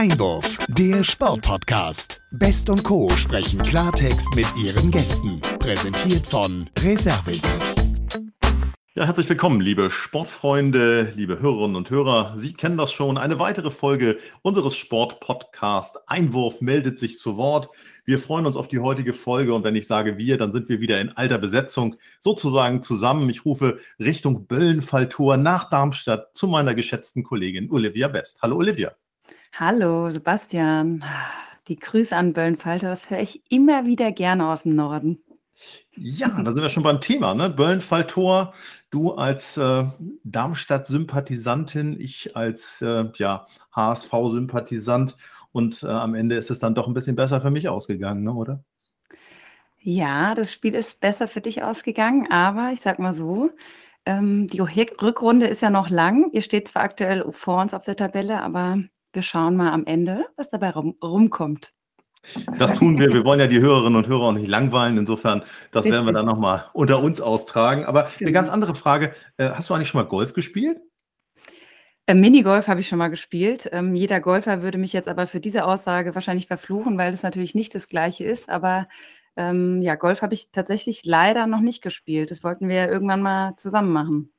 Einwurf, der Sportpodcast. Best und Co. sprechen Klartext mit ihren Gästen. Präsentiert von Reservix. Ja, herzlich willkommen, liebe Sportfreunde, liebe Hörerinnen und Hörer. Sie kennen das schon. Eine weitere Folge unseres Sportpodcasts Einwurf meldet sich zu Wort. Wir freuen uns auf die heutige Folge und wenn ich sage wir, dann sind wir wieder in alter Besetzung sozusagen zusammen. Ich rufe Richtung Böllenfalltor nach Darmstadt zu meiner geschätzten Kollegin Olivia Best. Hallo Olivia. Hallo Sebastian. Die Grüße an Böllenfalter, das höre ich immer wieder gerne aus dem Norden. Ja, da sind wir schon beim Thema, ne? Böllenfalltor, du als äh, Darmstadt-Sympathisantin, ich als äh, ja, HSV-Sympathisant und äh, am Ende ist es dann doch ein bisschen besser für mich ausgegangen, ne, oder? Ja, das Spiel ist besser für dich ausgegangen, aber ich sag mal so, ähm, die Rückrunde ist ja noch lang. Ihr steht zwar aktuell vor uns auf der Tabelle, aber wir schauen mal am Ende, was dabei rum, rumkommt. Das tun wir. Wir wollen ja die Hörerinnen und Hörer auch nicht langweilen. Insofern, das Richtig. werden wir dann nochmal unter uns austragen. Aber genau. eine ganz andere Frage. Äh, hast du eigentlich schon mal Golf gespielt? Äh, Minigolf habe ich schon mal gespielt. Ähm, jeder Golfer würde mich jetzt aber für diese Aussage wahrscheinlich verfluchen, weil es natürlich nicht das Gleiche ist. Aber ähm, ja, Golf habe ich tatsächlich leider noch nicht gespielt. Das wollten wir irgendwann mal zusammen machen.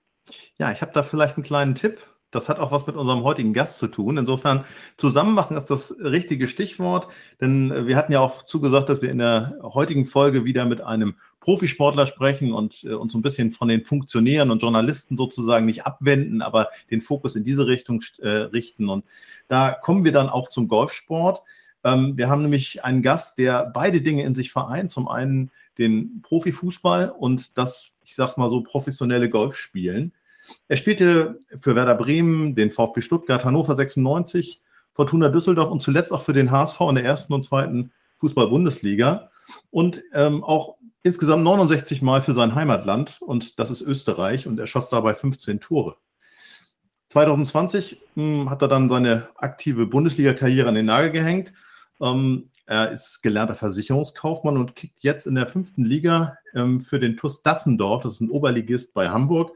Ja, ich habe da vielleicht einen kleinen Tipp. Das hat auch was mit unserem heutigen Gast zu tun. Insofern zusammen machen ist das richtige Stichwort, denn äh, wir hatten ja auch zugesagt, dass wir in der heutigen Folge wieder mit einem Profisportler sprechen und äh, uns ein bisschen von den Funktionären und Journalisten sozusagen nicht abwenden, aber den Fokus in diese Richtung äh, richten. Und da kommen wir dann auch zum Golfsport. Ähm, wir haben nämlich einen Gast, der beide Dinge in sich vereint. Zum einen den Profifußball und das, ich sag's mal so, professionelle Golfspielen. Er spielte für Werder Bremen, den VfB Stuttgart, Hannover 96, Fortuna Düsseldorf und zuletzt auch für den HSV in der ersten und zweiten Fußball-Bundesliga und ähm, auch insgesamt 69 Mal für sein Heimatland und das ist Österreich und er schoss dabei 15 Tore. 2020 mh, hm, hat er dann seine aktive Bundesliga-Karriere an den Nagel gehängt. Ähm, er ist gelernter Versicherungskaufmann und kickt jetzt in der fünften Liga ähm, für den TuS Dassendorf, das ist ein Oberligist bei Hamburg.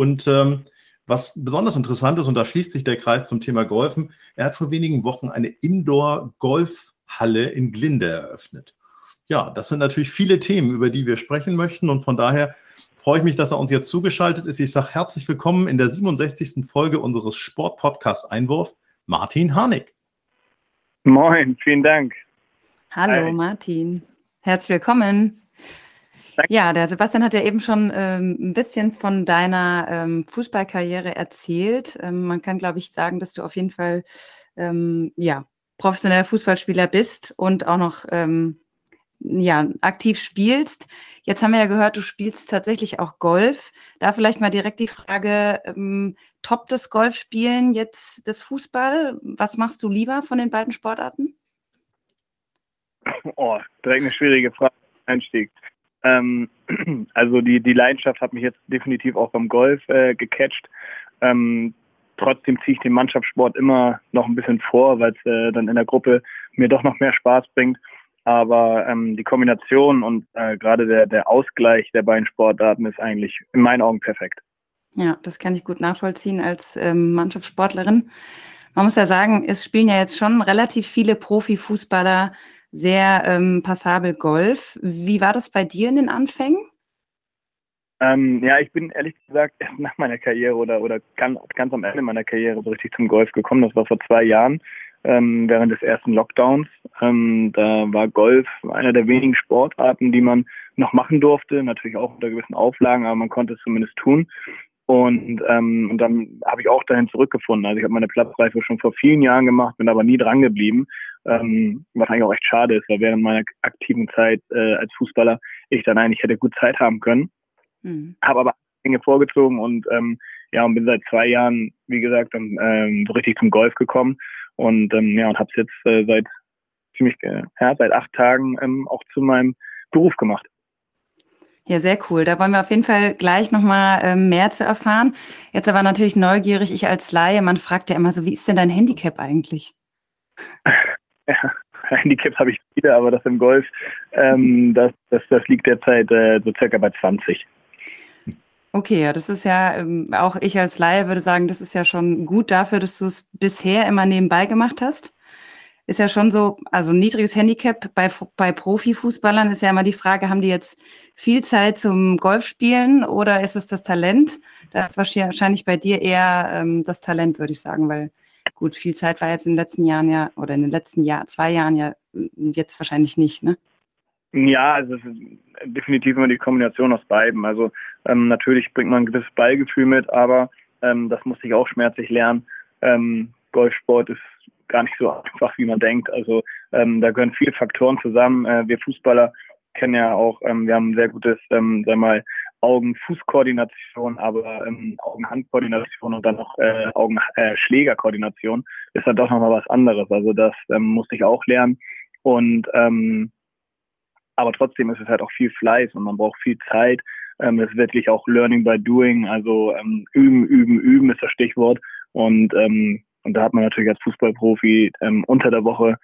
Und ähm, was besonders interessant ist, und da schließt sich der Kreis zum Thema Golfen, er hat vor wenigen Wochen eine Indoor-Golfhalle in Glinde eröffnet. Ja, das sind natürlich viele Themen, über die wir sprechen möchten. Und von daher freue ich mich, dass er uns jetzt zugeschaltet ist. Ich sage herzlich willkommen in der 67. Folge unseres Sport-Podcast Einwurf, Martin Harnik. Moin, vielen Dank. Hallo Hi. Martin, herzlich willkommen. Ja, der Sebastian hat ja eben schon ähm, ein bisschen von deiner ähm, Fußballkarriere erzählt. Ähm, man kann, glaube ich, sagen, dass du auf jeden Fall ähm, ja, professioneller Fußballspieler bist und auch noch ähm, ja, aktiv spielst. Jetzt haben wir ja gehört, du spielst tatsächlich auch Golf. Da vielleicht mal direkt die Frage, ähm, top das Golfspielen, jetzt das Fußball. Was machst du lieber von den beiden Sportarten? Oh, direkt eine schwierige Frage. Einstieg. Ähm, also die, die Leidenschaft hat mich jetzt definitiv auch beim Golf äh, gecatcht. Ähm, trotzdem ziehe ich den Mannschaftssport immer noch ein bisschen vor, weil es äh, dann in der Gruppe mir doch noch mehr Spaß bringt. Aber ähm, die Kombination und äh, gerade der, der Ausgleich der beiden Sportarten ist eigentlich in meinen Augen perfekt. Ja, das kann ich gut nachvollziehen als ähm, Mannschaftssportlerin. Man muss ja sagen, es spielen ja jetzt schon relativ viele Profifußballer sehr ähm, passabel Golf. Wie war das bei dir in den Anfängen? Ähm, ja, ich bin ehrlich gesagt erst nach meiner Karriere oder, oder ganz, ganz am Ende meiner Karriere so richtig zum Golf gekommen. Das war vor zwei Jahren ähm, während des ersten Lockdowns. Ähm, da war Golf einer der wenigen Sportarten, die man noch machen durfte, natürlich auch unter gewissen Auflagen, aber man konnte es zumindest tun. Und, ähm, und dann habe ich auch dahin zurückgefunden. Also ich habe meine Platzreife schon vor vielen Jahren gemacht, bin aber nie dran geblieben, ähm, was eigentlich auch echt schade ist, weil während meiner aktiven Zeit äh, als Fußballer ich dann eigentlich hätte gut Zeit haben können. Mhm. Habe aber Dinge vorgezogen und ähm, ja und bin seit zwei Jahren, wie gesagt, dann, ähm, so richtig zum Golf gekommen und ähm, ja und habe es jetzt äh, seit ziemlich äh, ja, seit acht Tagen ähm, auch zu meinem Beruf gemacht. Ja, sehr cool. Da wollen wir auf jeden Fall gleich nochmal ähm, mehr zu erfahren. Jetzt aber natürlich neugierig, ich als Laie, man fragt ja immer so, wie ist denn dein Handicap eigentlich? Ja, Handicap habe ich wieder, aber das im Golf, ähm, das, das, das liegt derzeit äh, so circa bei 20. Okay, ja, das ist ja, ähm, auch ich als Laie würde sagen, das ist ja schon gut dafür, dass du es bisher immer nebenbei gemacht hast. ist ja schon so, also niedriges Handicap bei, bei Profifußballern ist ja immer die Frage, haben die jetzt viel Zeit zum Golfspielen oder ist es das Talent? Da ist wahrscheinlich bei dir eher ähm, das Talent, würde ich sagen, weil gut, viel Zeit war jetzt in den letzten Jahren ja, oder in den letzten Jahr, zwei Jahren ja jetzt wahrscheinlich nicht, ne? Ja, also es ist definitiv immer die Kombination aus beiden. Also ähm, natürlich bringt man ein gewisses Ballgefühl mit, aber ähm, das musste ich auch schmerzlich lernen. Ähm, Golfsport ist gar nicht so einfach, wie man denkt. Also ähm, da gehören viele Faktoren zusammen. Äh, wir Fußballer kennen ja auch, ähm, wir haben ein sehr gutes, ähm, sag mal, Augen-Fuß-Koordination, aber ähm, Augen-Hand-Koordination und dann noch äh, Augen-Schläger-Koordination ist dann doch nochmal was anderes. Also das ähm, musste ich auch lernen. Und ähm, aber trotzdem ist es halt auch viel Fleiß und man braucht viel Zeit. Ähm, es ist wirklich auch Learning by Doing, also ähm, üben, üben, üben ist das Stichwort. Und, ähm, und da hat man natürlich als Fußballprofi ähm, unter der Woche,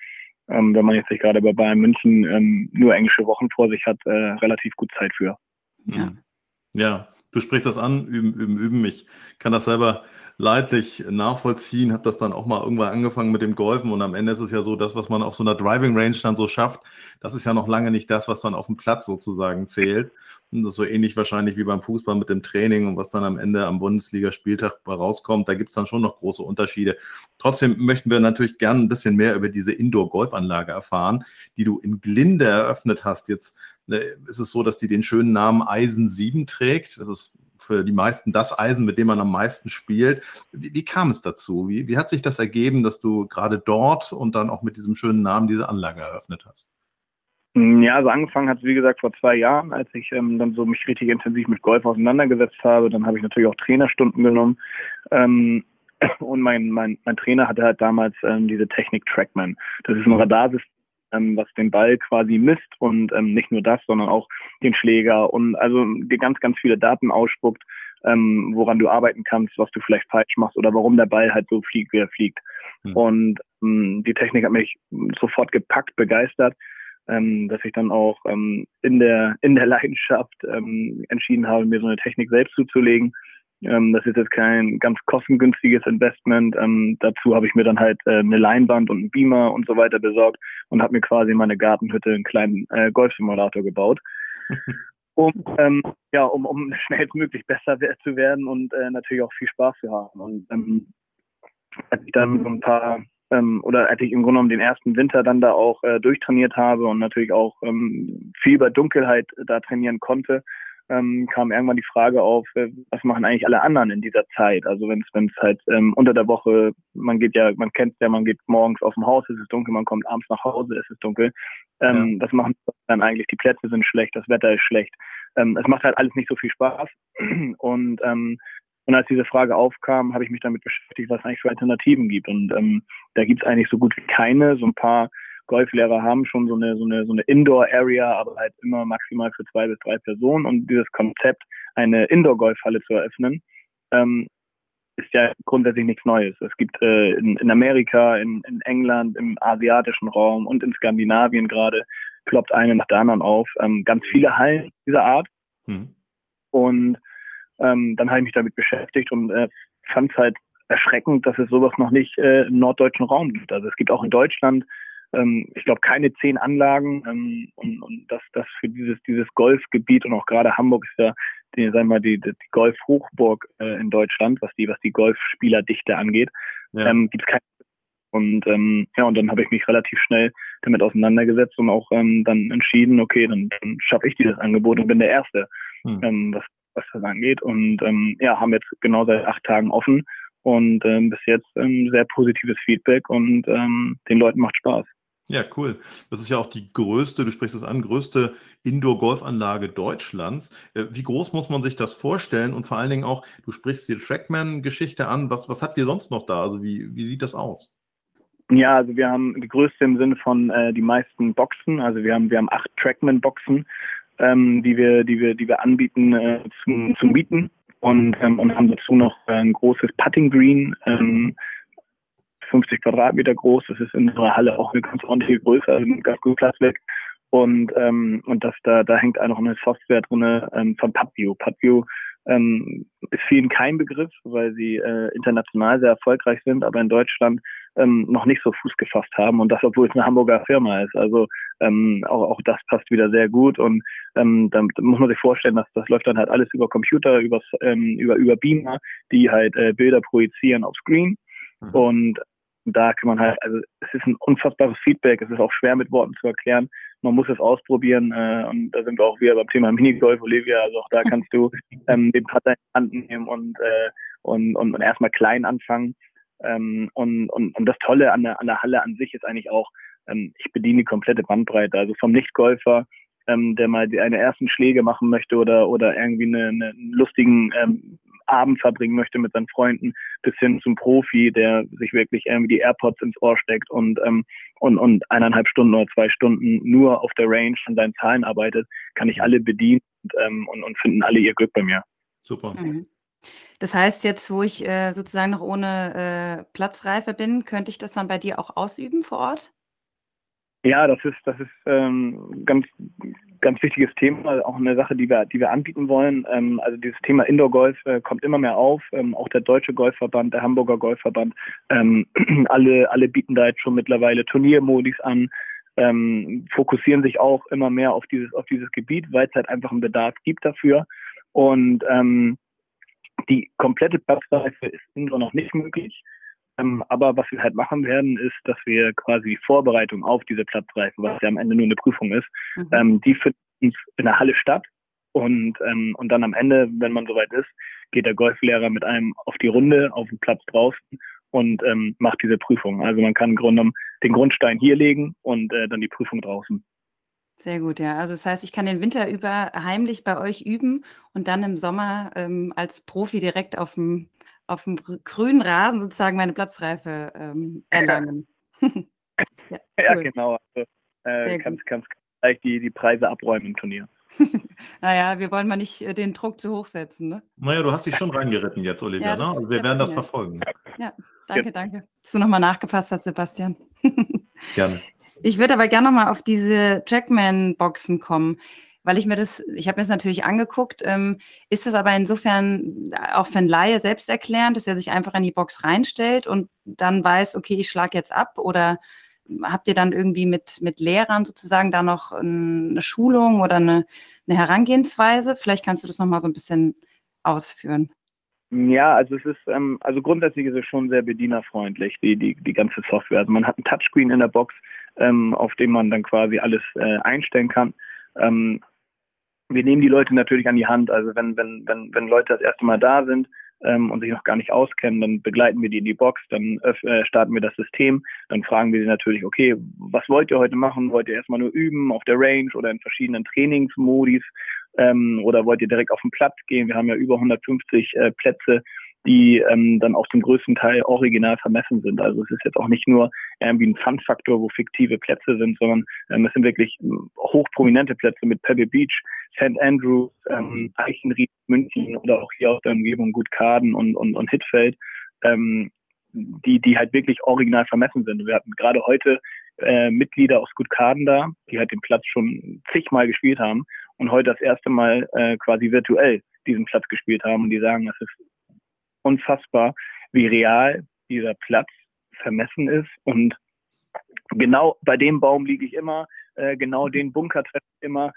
ähm, wenn man jetzt nicht gerade bei Bayern München ähm, nur englische Wochen vor sich hat, äh, relativ gut Zeit für. Ja. Ja, du sprichst das an, üben, üben, üben. Ich kann das selber leidlich nachvollziehen, habe das dann auch mal irgendwann angefangen mit dem Golfen und am Ende ist es ja so, das, was man auf so einer Driving Range dann so schafft, das ist ja noch lange nicht das, was dann auf dem Platz sozusagen zählt. Und das ist so ähnlich wahrscheinlich wie beim Fußball mit dem Training und was dann am Ende am Bundesligaspieltag rauskommt. Da gibt es dann schon noch große Unterschiede. Trotzdem möchten wir natürlich gerne ein bisschen mehr über diese Indoor-Golfanlage erfahren, die du in Glinde eröffnet hast. Jetzt ne, ist es so, dass die den schönen Namen Eisen 7 trägt. Das ist für die meisten das Eisen, mit dem man am meisten spielt. Wie, wie kam es dazu? Wie, wie hat sich das ergeben, dass du gerade dort und dann auch mit diesem schönen Namen diese Anlage eröffnet hast? Ja, also angefangen hat es, wie gesagt, vor zwei Jahren, als ich ähm, dann so mich richtig intensiv mit Golf auseinandergesetzt habe. Dann habe ich natürlich auch Trainerstunden genommen. Ähm, und mein, mein, mein Trainer hatte halt damals ähm, diese Technik Trackman. Das ist ein Radarsystem, ähm, was den Ball quasi misst und ähm, nicht nur das, sondern auch den Schläger und also dir ganz, ganz viele Daten ausspuckt, ähm, woran du arbeiten kannst, was du vielleicht falsch machst oder warum der Ball halt so fliegt, wie er fliegt. Mhm. Und ähm, die Technik hat mich sofort gepackt, begeistert, ähm, dass ich dann auch ähm, in der in der Leidenschaft ähm, entschieden habe, mir so eine Technik selbst zuzulegen ähm, das ist jetzt kein ganz kostengünstiges Investment. Ähm, dazu habe ich mir dann halt äh, eine Leinwand und einen Beamer und so weiter besorgt und habe mir quasi in meine Gartenhütte einen kleinen äh, Golfsimulator gebaut. um ähm, ja, um, um schnellstmöglich besser zu werden und äh, natürlich auch viel Spaß zu haben. Und ähm, als ich dann so ein paar ähm, oder als ich im Grunde genommen den ersten Winter dann da auch äh, durchtrainiert habe und natürlich auch ähm, viel bei Dunkelheit da trainieren konnte, ähm, kam irgendwann die Frage auf, äh, was machen eigentlich alle anderen in dieser Zeit? Also wenn es halt ähm, unter der Woche, man geht ja, man kennt ja, man geht morgens aus dem Haus, es ist dunkel, man kommt abends nach Hause, es ist dunkel. Ähm, ja. Das machen dann eigentlich, die Plätze sind schlecht, das Wetter ist schlecht. Ähm, es macht halt alles nicht so viel Spaß. Und ähm, und als diese Frage aufkam, habe ich mich damit beschäftigt, was es eigentlich für Alternativen gibt. Und ähm, da gibt es eigentlich so gut wie keine. So ein paar Golflehrer haben schon so eine, so eine, so eine Indoor-Area, aber halt immer maximal für zwei bis drei Personen. Und dieses Konzept, eine Indoor-Golfhalle zu eröffnen, ähm, ist ja grundsätzlich nichts Neues. Es gibt äh, in, in Amerika, in, in England, im asiatischen Raum und in Skandinavien gerade kloppt eine nach der anderen auf. Ähm, ganz viele Hallen dieser Art. Hm. Und ähm, dann habe ich mich damit beschäftigt und äh, fand es halt erschreckend, dass es sowas noch nicht äh, im norddeutschen Raum gibt. Also es gibt auch in Deutschland ähm, ich glaube, keine zehn Anlagen ähm, und, und das, das für dieses, dieses Golfgebiet und auch gerade Hamburg ist ja die, sagen wir, die, die Golf-Hochburg äh, in Deutschland, was die, was die Golfspielerdichte angeht, ja. ähm, gibt es keine. Und ähm, ja, und dann habe ich mich relativ schnell damit auseinandergesetzt und auch ähm, dann entschieden, okay, dann, dann schaffe ich dieses Angebot und bin der Erste, hm. ähm, was, was das angeht. Und ähm, ja, haben jetzt genau seit acht Tagen offen und ähm, bis jetzt ähm, sehr positives Feedback und ähm, den Leuten macht Spaß. Ja, cool. Das ist ja auch die größte, du sprichst es an, größte Indoor-Golfanlage Deutschlands. Äh, wie groß muss man sich das vorstellen? Und vor allen Dingen auch, du sprichst die Trackman-Geschichte an. Was, was habt ihr sonst noch da? Also wie, wie sieht das aus? Ja, also wir haben die größte im Sinne von äh, die meisten Boxen. Also wir haben, wir haben acht Trackman-Boxen, ähm, die wir, die wir, die wir anbieten äh, zum, zum Mieten und, ähm, und haben dazu noch ein großes Putting Green. Ähm, 50 Quadratmeter groß. Das ist in unserer Halle auch eine ganz ordentliche Größe, also nimmt ganz gut Platz weg. Und, ähm, und das, da, da hängt auch noch eine Software drin ähm, von PubView. PubView ähm, ist vielen kein Begriff, weil sie äh, international sehr erfolgreich sind, aber in Deutschland ähm, noch nicht so Fuß gefasst haben und das, obwohl es eine Hamburger Firma ist. Also ähm, auch, auch das passt wieder sehr gut und ähm, dann muss man sich vorstellen, dass das läuft dann halt alles über Computer, über, ähm, über, über Beamer, die halt äh, Bilder projizieren auf Screen mhm. und da kann man halt, also es ist ein unfassbares Feedback, es ist auch schwer mit Worten zu erklären. Man muss es ausprobieren äh, und da sind wir auch wieder beim Thema Minigolf, Olivia. Also auch da kannst du ähm, den Putter in die Hand nehmen und, äh, und, und, und erstmal klein anfangen. Ähm, und, und, und das Tolle an der, an der Halle an sich ist eigentlich auch, ähm, ich bediene die komplette Bandbreite. Also vom Nichtgolfer ähm, der mal die, eine ersten Schläge machen möchte oder oder irgendwie eine, eine, einen lustigen ähm, Abend verbringen möchte mit seinen Freunden, bis hin zum Profi, der sich wirklich irgendwie die AirPods ins Ohr steckt und ähm, und und eineinhalb Stunden oder zwei Stunden nur auf der Range an seinen Zahlen arbeitet, kann ich alle bedienen und, ähm, und, und finden alle ihr Glück bei mir. Super. Mhm. Das heißt, jetzt, wo ich äh, sozusagen noch ohne äh, Platzreife bin, könnte ich das dann bei dir auch ausüben vor Ort? Ja, das ist, das ist ähm, ganz, ganz wichtiges Thema, auch eine Sache, die wir, die wir anbieten wollen. Ähm, also dieses Thema Indoor Golf äh, kommt immer mehr auf. Ähm, auch der Deutsche Golfverband, der Hamburger Golfverband, ähm, alle, alle bieten da jetzt schon mittlerweile Turniermodis an, ähm, fokussieren sich auch immer mehr auf dieses, auf dieses Gebiet, weil es halt einfach einen Bedarf gibt dafür. Und ähm, die komplette Platzreife ist Indoor noch nicht möglich. Ähm, aber was wir halt machen werden, ist, dass wir quasi die Vorbereitung auf diese Platzreife, was ja am Ende nur eine Prüfung ist, mhm. ähm, die finden in der Halle statt. Und, ähm, und dann am Ende, wenn man soweit ist, geht der Golflehrer mit einem auf die Runde, auf den Platz draußen und ähm, macht diese Prüfung. Also man kann im Grunde genommen den Grundstein hier legen und äh, dann die Prüfung draußen. Sehr gut, ja. Also das heißt, ich kann den Winter über heimlich bei euch üben und dann im Sommer ähm, als Profi direkt auf dem auf dem grünen Rasen sozusagen meine Platzreife ähm, erlangen. ja, ja, genau. Also, äh, kannst, kannst gleich die, die Preise abräumen im Turnier. naja, wir wollen mal nicht äh, den Druck zu hoch setzen. Ne? Naja, du hast dich schon reingeritten jetzt, Olivia. Ja, ne? Also wir werden das verfolgen. Ja, danke, ja. danke. Dass du nochmal nachgefasst hast, Sebastian. Gerne. Ich würde aber gerne nochmal auf diese Trackman-Boxen kommen weil ich mir das, ich habe mir das natürlich angeguckt, ähm, ist das aber insofern auch für einen Laie selbsterklärend, dass er sich einfach in die Box reinstellt und dann weiß, okay, ich schlage jetzt ab oder habt ihr dann irgendwie mit, mit Lehrern sozusagen da noch eine Schulung oder eine, eine Herangehensweise? Vielleicht kannst du das nochmal so ein bisschen ausführen. Ja, also es ist, ähm, also grundsätzlich ist es schon sehr bedienerfreundlich, die, die, die ganze Software. Also man hat ein Touchscreen in der Box, ähm, auf dem man dann quasi alles äh, einstellen kann. Ähm, wir nehmen die Leute natürlich an die Hand. Also wenn, wenn, wenn, wenn Leute das erste Mal da sind ähm, und sich noch gar nicht auskennen, dann begleiten wir die in die Box, dann äh, starten wir das System, dann fragen wir sie natürlich, okay, was wollt ihr heute machen? Wollt ihr erstmal nur üben auf der Range oder in verschiedenen Trainingsmodis ähm, oder wollt ihr direkt auf den Platz gehen? Wir haben ja über 150 äh, Plätze die ähm, dann auch zum größten Teil original vermessen sind. Also es ist jetzt auch nicht nur irgendwie ein Fun-Faktor, wo fiktive Plätze sind, sondern ähm, es sind wirklich ähm, hochprominente Plätze mit Pebble Beach, St. Andrews, ähm, Eichenried, München oder auch hier aus der Umgebung Gutkaden und, und, und Hittfeld, ähm, die, die halt wirklich original vermessen sind. Wir hatten gerade heute äh, Mitglieder aus Gutkaden da, die halt den Platz schon zigmal gespielt haben und heute das erste Mal äh, quasi virtuell diesen Platz gespielt haben und die sagen, das ist unfassbar, wie real dieser Platz vermessen ist. Und genau bei dem Baum liege ich immer, äh, genau den Bunker treffe ich immer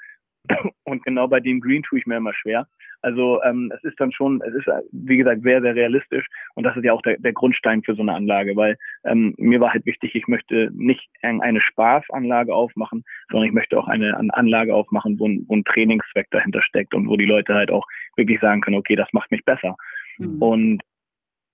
und genau bei dem Green tue ich mir immer schwer. Also ähm, es ist dann schon, es ist wie gesagt sehr, sehr realistisch und das ist ja auch der, der Grundstein für so eine Anlage, weil ähm, mir war halt wichtig, ich möchte nicht eine Spaßanlage aufmachen, sondern ich möchte auch eine, eine Anlage aufmachen, wo ein, wo ein Trainingszweck dahinter steckt und wo die Leute halt auch wirklich sagen können, okay, das macht mich besser. Mhm. Und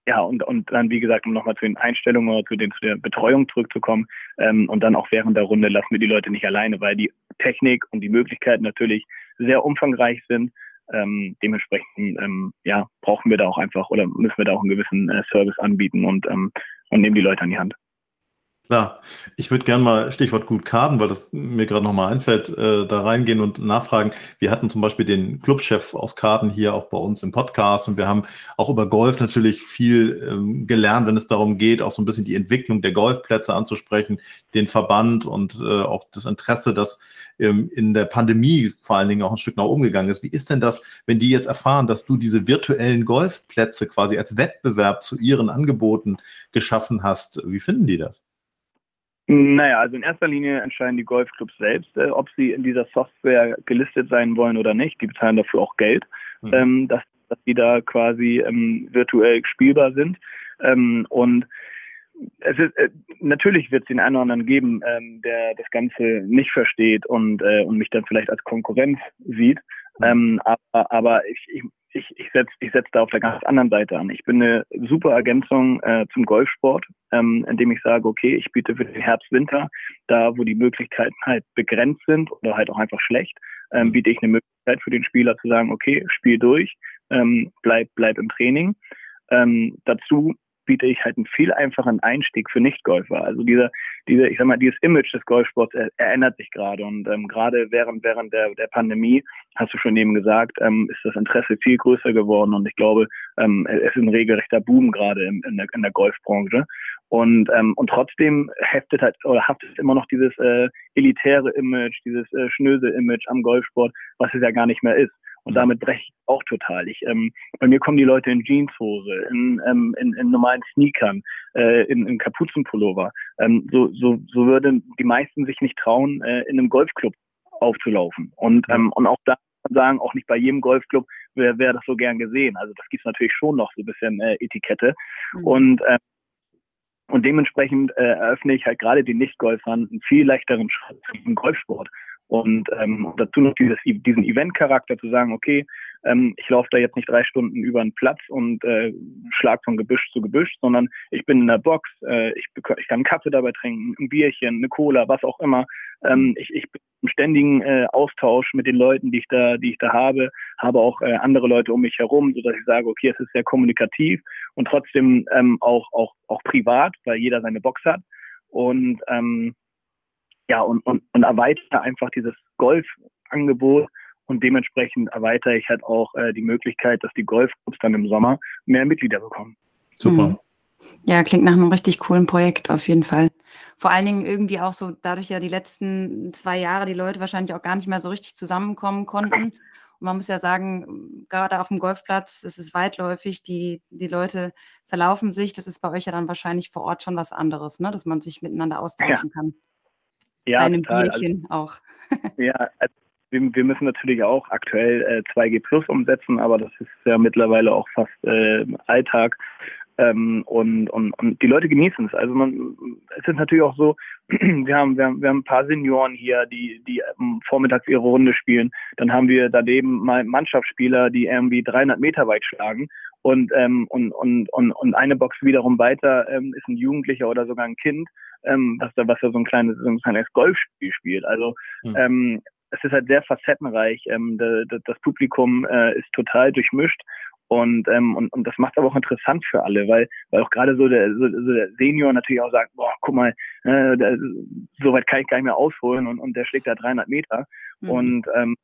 ja, und, und dann, wie gesagt, um nochmal zu den Einstellungen oder zu, den, zu der Betreuung zurückzukommen, ähm, und dann auch während der Runde lassen wir die Leute nicht alleine, weil die Technik und die Möglichkeiten natürlich sehr umfangreich sind. Ähm, dementsprechend ähm, ja, brauchen wir da auch einfach oder müssen wir da auch einen gewissen äh, Service anbieten und, ähm, und nehmen die Leute an die Hand. Klar, ich würde gerne mal Stichwort gut Karten, weil das mir gerade nochmal einfällt, äh, da reingehen und nachfragen. Wir hatten zum Beispiel den Clubchef aus Karten hier auch bei uns im Podcast und wir haben auch über Golf natürlich viel ähm, gelernt, wenn es darum geht, auch so ein bisschen die Entwicklung der Golfplätze anzusprechen, den Verband und äh, auch das Interesse, das ähm, in der Pandemie vor allen Dingen auch ein Stück nach oben gegangen ist. Wie ist denn das, wenn die jetzt erfahren, dass du diese virtuellen Golfplätze quasi als Wettbewerb zu ihren Angeboten geschaffen hast? Wie finden die das? Naja, also in erster Linie entscheiden die Golfclubs selbst, äh, ob sie in dieser Software gelistet sein wollen oder nicht. Die bezahlen dafür auch Geld, mhm. ähm, dass, dass die da quasi ähm, virtuell spielbar sind. Ähm, und es ist, äh, natürlich wird es den einen oder anderen geben, ähm, der das Ganze nicht versteht und, äh, und mich dann vielleicht als Konkurrenz sieht. Mhm. Ähm, aber, aber ich, ich, ich, ich setze ich setz da auf der ganz anderen Seite an. Ich bin eine super Ergänzung äh, zum Golfsport, ähm, indem ich sage, okay, ich biete für den Herbst, Winter, da wo die Möglichkeiten halt begrenzt sind oder halt auch einfach schlecht, ähm, biete ich eine Möglichkeit für den Spieler zu sagen, okay, spiel durch, ähm, bleib, bleib im Training. Ähm, dazu biete ich halt einen viel einfachen Einstieg für Nicht-Golfer. Also diese, diese, ich sag mal, dieses Image des Golfsports er, ändert sich gerade und ähm, gerade während während der, der Pandemie, hast du schon eben gesagt, ähm, ist das Interesse viel größer geworden und ich glaube, ähm, es ist ein regelrechter Boom gerade in, in, der, in der Golfbranche. Und, ähm, und trotzdem heftet halt oder haftet immer noch dieses äh, elitäre Image, dieses äh, schnöse Image am Golfsport, was es ja gar nicht mehr ist. Und damit breche ich auch total. Ich, ähm, bei mir kommen die Leute in Jeanshose, in, ähm, in, in normalen Sneakern, äh, in, in Kapuzenpullover. Ähm, so, so, so würden die meisten sich nicht trauen, äh, in einem Golfclub aufzulaufen. Und, ähm, und auch da sagen, auch nicht bei jedem Golfclub wäre wär das so gern gesehen. Also das gibt's natürlich schon noch so ein bisschen äh, Etikette. Mhm. Und äh, und dementsprechend äh, eröffne ich halt gerade den Nicht-Golfern einen viel leichteren Schritt zum Golfsport. Und ähm, dazu noch dieses, diesen Event-Charakter zu sagen, okay, ähm, ich laufe da jetzt nicht drei Stunden über einen Platz und äh, schlag von Gebüsch zu Gebüsch, sondern ich bin in der Box, äh, ich, ich kann Kaffee dabei trinken, ein Bierchen, eine Cola, was auch immer. Ähm, ich, ich bin im ständigen äh, Austausch mit den Leuten, die ich da, die ich da habe, habe auch äh, andere Leute um mich herum, so dass ich sage, okay, es ist sehr kommunikativ und trotzdem ähm, auch, auch, auch privat, weil jeder seine Box hat. Und ähm, ja, und, und, und erweitere einfach dieses Golfangebot und dementsprechend erweitere ich halt auch äh, die Möglichkeit, dass die Golfclubs dann im Sommer mehr Mitglieder bekommen. Super. Mhm. Ja, klingt nach einem richtig coolen Projekt auf jeden Fall. Vor allen Dingen irgendwie auch so, dadurch ja die letzten zwei Jahre die Leute wahrscheinlich auch gar nicht mehr so richtig zusammenkommen konnten. Und man muss ja sagen, gerade auf dem Golfplatz ist es weitläufig, die, die Leute verlaufen sich. Das ist bei euch ja dann wahrscheinlich vor Ort schon was anderes, ne? dass man sich miteinander austauschen ja. kann. Ja, einem total. Also Bierchen also, auch. ja, also wir, wir, müssen natürlich auch aktuell äh, 2G Plus umsetzen, aber das ist ja mittlerweile auch fast äh, Alltag. Ähm, und, und, und die Leute genießen es. Also man, es ist natürlich auch so, wir haben, wir haben, wir haben ein paar Senioren hier, die, die ähm, vormittags ihre Runde spielen. Dann haben wir daneben mal Mannschaftsspieler, die irgendwie 300 Meter weit schlagen. Und, ähm, und, und, und, und eine Box wiederum weiter ähm, ist ein Jugendlicher oder sogar ein Kind, ähm, was da was da so ein kleines, so ein kleines Golfspiel spielt. Also mhm. ähm, es ist halt sehr facettenreich. Ähm, de, de, das Publikum äh, ist total durchmischt und, ähm, und, und das macht aber auch interessant für alle, weil, weil auch gerade so der, so, so der Senior natürlich auch sagt, boah, guck mal, äh, der, so weit kann ich gar nicht mehr ausholen und, und der schlägt da 300 Meter. Mhm. Und ähm,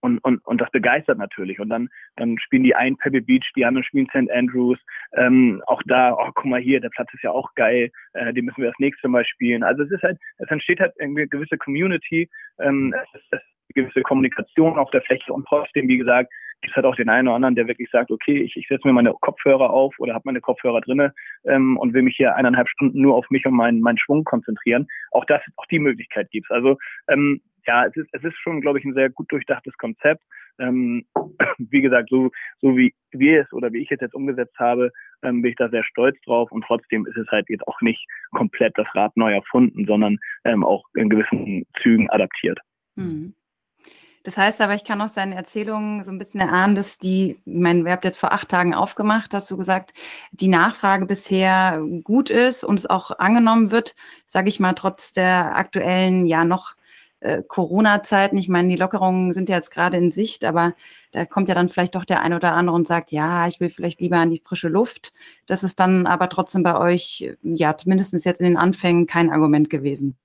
und, und, und das begeistert natürlich. Und dann, dann spielen die einen Pebble Beach, die anderen spielen St. Andrews. Ähm, auch da, oh, guck mal hier, der Platz ist ja auch geil, äh, den müssen wir das nächste Mal spielen. Also es ist halt, es entsteht halt eine gewisse Community, ähm, es es eine gewisse Kommunikation auf der Fläche und trotzdem, wie gesagt, gibt es halt auch den einen oder anderen, der wirklich sagt, okay, ich, ich setze mir meine Kopfhörer auf oder habe meine Kopfhörer drinne ähm, und will mich hier eineinhalb Stunden nur auf mich und meinen, meinen Schwung konzentrieren. Auch das, auch die Möglichkeit gibt es. Also ähm, ja, es ist, es ist schon, glaube ich, ein sehr gut durchdachtes Konzept. Ähm, wie gesagt, so, so wie wir es oder wie ich es jetzt umgesetzt habe, ähm, bin ich da sehr stolz drauf und trotzdem ist es halt jetzt auch nicht komplett das Rad neu erfunden, sondern ähm, auch in gewissen Zügen adaptiert. Mhm. Das heißt aber, ich kann aus deinen Erzählungen so ein bisschen erahnen, dass die, ich meine, wir habt jetzt vor acht Tagen aufgemacht, hast du gesagt, die Nachfrage bisher gut ist und es auch angenommen wird, sage ich mal, trotz der aktuellen, ja noch äh, Corona-Zeiten. Ich meine, die Lockerungen sind ja jetzt gerade in Sicht, aber da kommt ja dann vielleicht doch der ein oder andere und sagt, ja, ich will vielleicht lieber an die frische Luft. Das ist dann aber trotzdem bei euch, ja, zumindest jetzt in den Anfängen kein Argument gewesen.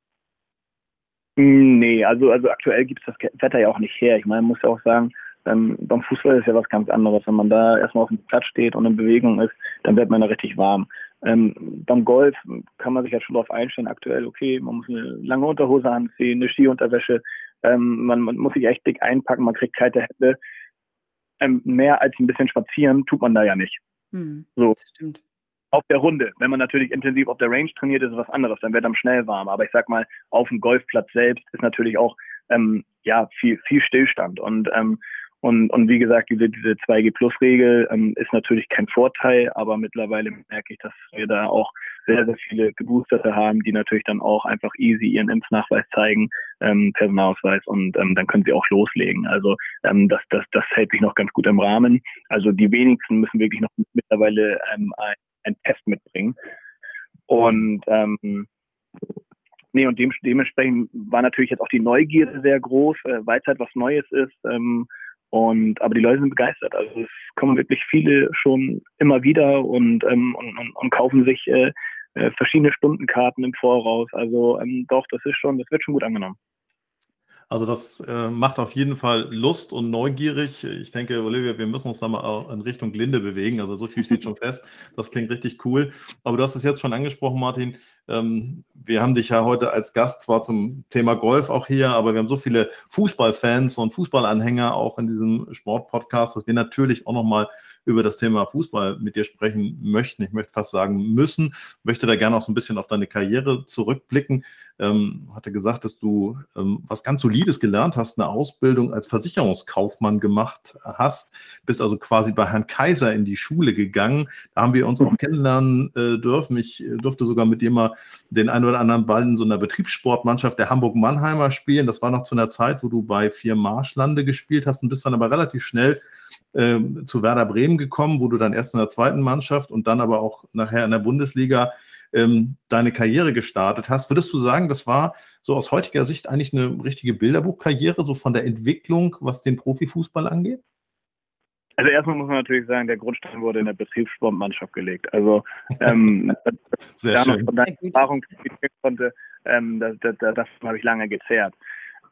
Nee, also, also aktuell gibt es das Wetter ja auch nicht her. Ich meine, man muss ja auch sagen, ähm, beim Fußball ist ja was ganz anderes. Wenn man da erstmal auf dem Platz steht und in Bewegung ist, dann wird man da richtig warm. Ähm, beim Golf kann man sich ja schon darauf einstellen, aktuell, okay, man muss eine lange Unterhose anziehen, eine Skiunterwäsche, ähm, man, man, muss sich echt dick einpacken, man kriegt kalte Hände. Ähm, mehr als ein bisschen spazieren tut man da ja nicht. Hm, so. stimmt. Auf der Runde. Wenn man natürlich intensiv auf der Range trainiert, ist es was anderes, dann wird einem schnell warm. Aber ich sag mal, auf dem Golfplatz selbst ist natürlich auch ähm, ja viel, viel Stillstand. Und ähm, und, und wie gesagt, diese, diese 2G-Plus-Regel ähm, ist natürlich kein Vorteil, aber mittlerweile merke ich, dass wir da auch sehr, sehr viele Geboosterte haben, die natürlich dann auch einfach easy ihren Impfnachweis zeigen, ähm, Personalausweis und ähm, dann können sie auch loslegen. Also ähm, das, das, das hält sich noch ganz gut im Rahmen. Also die wenigsten müssen wirklich noch mittlerweile ähm, ein, ein Test mitbringen. Und ähm, Nee, und dem, dementsprechend war natürlich jetzt auch die Neugierde sehr groß, äh, weil es halt was Neues ist. Ähm, und aber die Leute sind begeistert. Also es kommen wirklich viele schon immer wieder und, ähm, und, und, und, kaufen sich äh, äh, verschiedene Stundenkarten im Voraus. Also ähm, doch, das ist schon, das wird schon gut angenommen. Also das äh, macht auf jeden Fall Lust und neugierig. Ich denke, Olivia, wir müssen uns da mal in Richtung Linde bewegen. Also so viel steht schon fest. Das klingt richtig cool. Aber du hast es jetzt schon angesprochen, Martin. Ähm, wir haben dich ja heute als Gast zwar zum Thema Golf auch hier, aber wir haben so viele Fußballfans und Fußballanhänger auch in diesem Sportpodcast, dass wir natürlich auch nochmal über das Thema Fußball mit dir sprechen möchten. Ich möchte fast sagen müssen, möchte da gerne auch so ein bisschen auf deine Karriere zurückblicken. Ähm, hatte gesagt, dass du ähm, was ganz Solides gelernt hast, eine Ausbildung als Versicherungskaufmann gemacht hast, bist also quasi bei Herrn Kaiser in die Schule gegangen. Da haben wir uns auch kennenlernen äh, dürfen. Ich äh, durfte sogar mit dir mal den einen oder anderen Ball in so einer Betriebssportmannschaft der Hamburg-Mannheimer spielen. Das war noch zu einer Zeit, wo du bei vier Marschlande gespielt hast und bist dann aber relativ schnell äh, zu Werder Bremen gekommen, wo du dann erst in der zweiten Mannschaft und dann aber auch nachher in der Bundesliga ähm, deine Karriere gestartet hast. Würdest du sagen, das war so aus heutiger Sicht eigentlich eine richtige Bilderbuchkarriere, so von der Entwicklung, was den Profifußball angeht? Also erstmal muss man natürlich sagen, der Grundstein wurde in der Betriebssportmannschaft gelegt. Also ähm, Sehr da schön. von deiner Erfahrung konnte, ähm, das, das, das, das habe ich lange gezerrt.